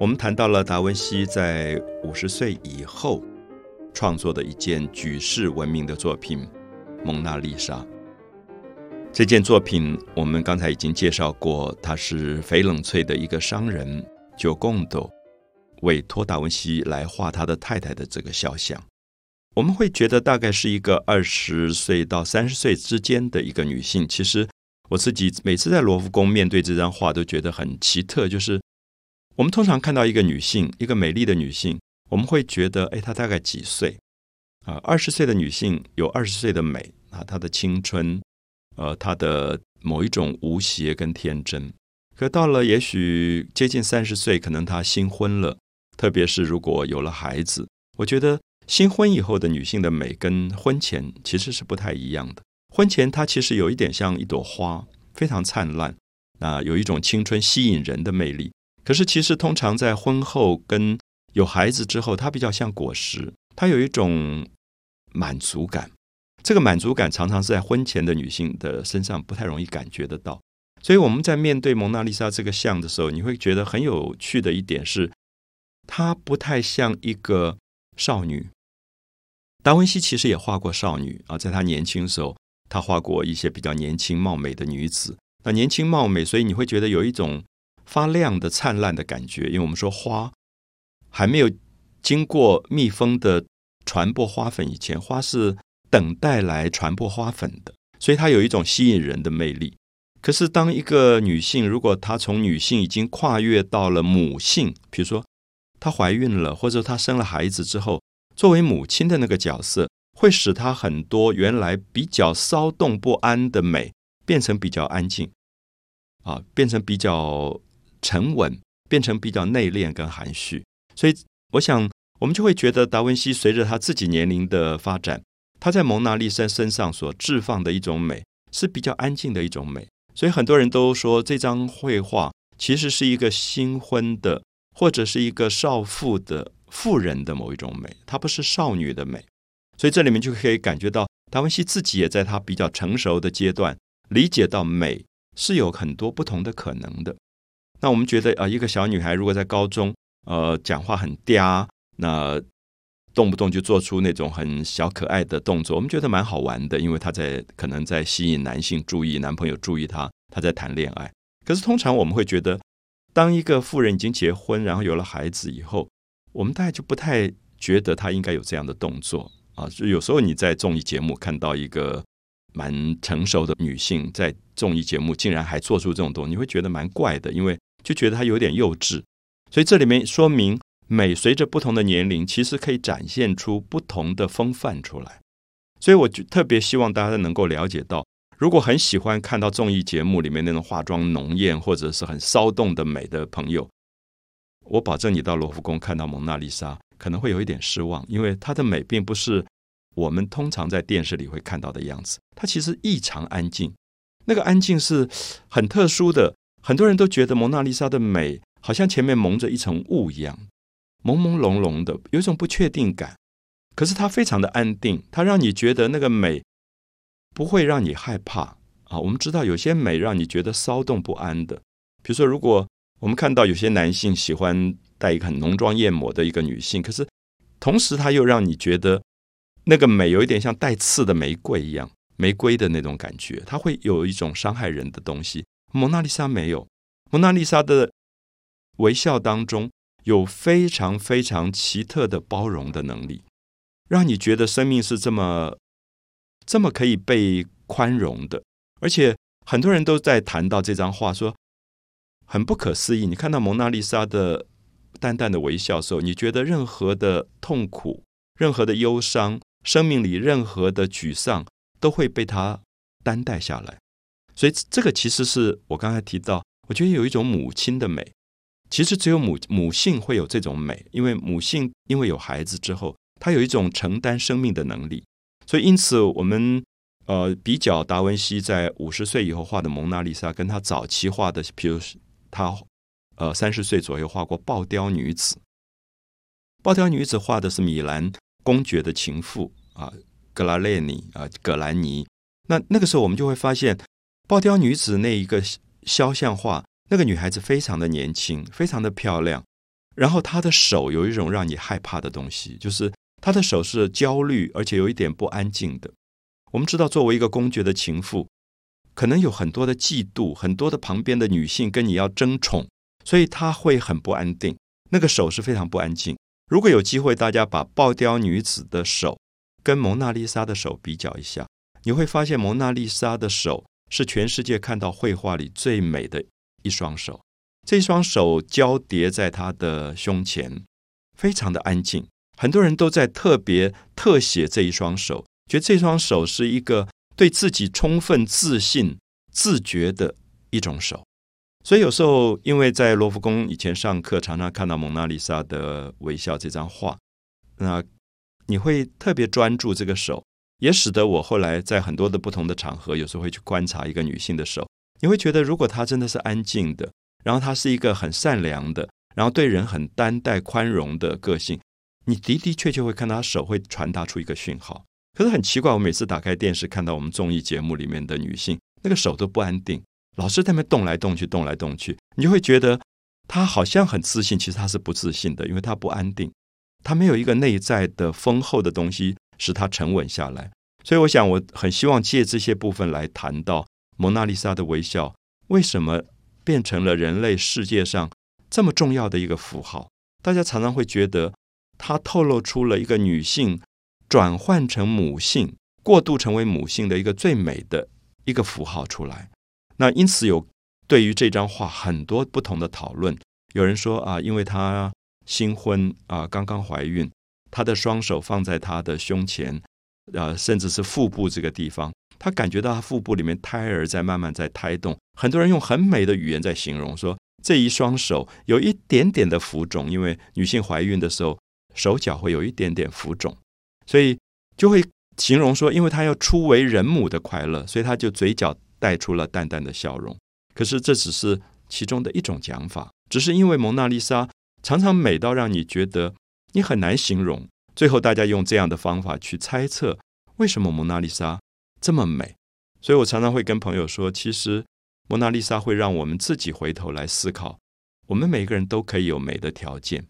我们谈到了达文西在五十岁以后创作的一件举世闻名的作品《蒙娜丽莎》。这件作品我们刚才已经介绍过，他是翡冷翠的一个商人九贡斗委托达文西来画他的太太的这个肖像。我们会觉得大概是一个二十岁到三十岁之间的一个女性。其实我自己每次在罗浮宫面对这张画都觉得很奇特，就是我们通常看到一个女性，一个美丽的女性，我们会觉得，哎，她大概几岁？啊，二十岁的女性有二十岁的美啊，她的青春，呃，她的某一种无邪跟天真。可到了也许接近三十岁，可能她新婚了，特别是如果有了孩子，我觉得。新婚以后的女性的美跟婚前其实是不太一样的。婚前她其实有一点像一朵花，非常灿烂，啊，有一种青春吸引人的魅力。可是其实通常在婚后跟有孩子之后，她比较像果实，她有一种满足感。这个满足感常常是在婚前的女性的身上不太容易感觉得到。所以我们在面对蒙娜丽莎这个像的时候，你会觉得很有趣的一点是，她不太像一个少女。达文西其实也画过少女啊，在他年轻时候，他画过一些比较年轻貌美的女子。那年轻貌美，所以你会觉得有一种发亮的灿烂的感觉。因为我们说花还没有经过蜜蜂的传播花粉以前，花是等待来传播花粉的，所以它有一种吸引人的魅力。可是，当一个女性如果她从女性已经跨越到了母性，比如说她怀孕了，或者她生了孩子之后。作为母亲的那个角色，会使她很多原来比较骚动不安的美变成比较安静，啊，变成比较沉稳，变成比较内敛跟含蓄。所以，我想我们就会觉得达文西随着他自己年龄的发展，他在蒙娜丽莎身上所置放的一种美是比较安静的一种美。所以很多人都说这张绘画其实是一个新婚的，或者是一个少妇的。妇人的某一种美，它不是少女的美，所以这里面就可以感觉到达文西自己也在他比较成熟的阶段，理解到美是有很多不同的可能的。那我们觉得啊，一个小女孩如果在高中，呃，讲话很嗲，那动不动就做出那种很小可爱的动作，我们觉得蛮好玩的，因为她在可能在吸引男性注意，男朋友注意她，她在谈恋爱。可是通常我们会觉得，当一个妇人已经结婚，然后有了孩子以后，我们大概就不太觉得他应该有这样的动作啊！就有时候你在综艺节目看到一个蛮成熟的女性在综艺节目竟然还做出这种动作，你会觉得蛮怪的，因为就觉得她有点幼稚。所以这里面说明美随着不同的年龄，其实可以展现出不同的风范出来。所以我就特别希望大家能够了解到，如果很喜欢看到综艺节目里面那种化妆浓艳或者是很骚动的美的朋友。我保证你到罗浮宫看到蒙娜丽莎可能会有一点失望，因为她的美并不是我们通常在电视里会看到的样子。她其实异常安静，那个安静是很特殊的。很多人都觉得蒙娜丽莎的美好像前面蒙着一层雾一样，朦朦胧胧的，有一种不确定感。可是它非常的安定，它让你觉得那个美不会让你害怕啊。我们知道有些美让你觉得骚动不安的，比如说如果。我们看到有些男性喜欢带一个很浓妆艳抹的一个女性，可是同时他又让你觉得那个美有一点像带刺的玫瑰一样，玫瑰的那种感觉，它会有一种伤害人的东西。蒙娜丽莎没有，蒙娜丽莎的微笑当中有非常非常奇特的包容的能力，让你觉得生命是这么这么可以被宽容的。而且很多人都在谈到这张画说。很不可思议！你看到蒙娜丽莎的淡淡的微笑时候，你觉得任何的痛苦、任何的忧伤、生命里任何的沮丧都会被她担待下来。所以，这个其实是我刚才提到，我觉得有一种母亲的美。其实只有母母性会有这种美，因为母性因为有孩子之后，她有一种承担生命的能力。所以，因此我们呃比较达文西在五十岁以后画的蒙娜丽莎，跟他早期画的，比如。他呃三十岁左右画过《爆雕女子》，《爆雕女子》画的是米兰公爵的情妇啊，格拉列尼啊，葛兰尼。那那个时候我们就会发现，《爆雕女子》那一个肖像画，那个女孩子非常的年轻，非常的漂亮，然后她的手有一种让你害怕的东西，就是她的手是焦虑，而且有一点不安静的。我们知道，作为一个公爵的情妇，可能有很多的嫉妒，很多的旁边的女性跟你要争宠，所以他会很不安定。那个手是非常不安静。如果有机会，大家把爆雕女子的手跟蒙娜丽莎的手比较一下，你会发现蒙娜丽莎的手是全世界看到绘画里最美的一双手。这双手交叠在他的胸前，非常的安静。很多人都在特别特写这一双手，觉得这双手是一个对自己充分自信、自觉的一种手。所以有时候，因为在罗浮宫以前上课，常常看到蒙娜丽莎的微笑这张画，那你会特别专注这个手，也使得我后来在很多的不同的场合，有时候会去观察一个女性的手，你会觉得，如果她真的是安静的。然后她是一个很善良的，然后对人很担待、宽容的个性。你的的确确会看到他手会传达出一个讯号。可是很奇怪，我每次打开电视看到我们综艺节目里面的女性，那个手都不安定，老是在那动来动去、动来动去。你就会觉得她好像很自信，其实她是不自信的，因为她不安定，她没有一个内在的丰厚的东西使她沉稳下来。所以，我想我很希望借这些部分来谈到蒙娜丽莎的微笑为什么。变成了人类世界上这么重要的一个符号，大家常常会觉得它透露出了一个女性转换成母性、过渡成为母性的一个最美的一个符号出来。那因此有对于这张画很多不同的讨论。有人说啊，因为她新婚啊，刚刚怀孕，她的双手放在她的胸前，呃，甚至是腹部这个地方。他感觉到他腹部里面胎儿在慢慢在胎动，很多人用很美的语言在形容说这一双手有一点点的浮肿，因为女性怀孕的时候手脚会有一点点浮肿，所以就会形容说，因为她要初为人母的快乐，所以她就嘴角带出了淡淡的笑容。可是这只是其中的一种讲法，只是因为蒙娜丽莎常常美到让你觉得你很难形容，最后大家用这样的方法去猜测为什么蒙娜丽莎。这么美，所以我常常会跟朋友说，其实蒙娜丽莎会让我们自己回头来思考，我们每个人都可以有美的条件，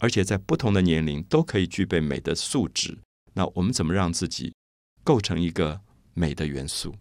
而且在不同的年龄都可以具备美的素质。那我们怎么让自己构成一个美的元素？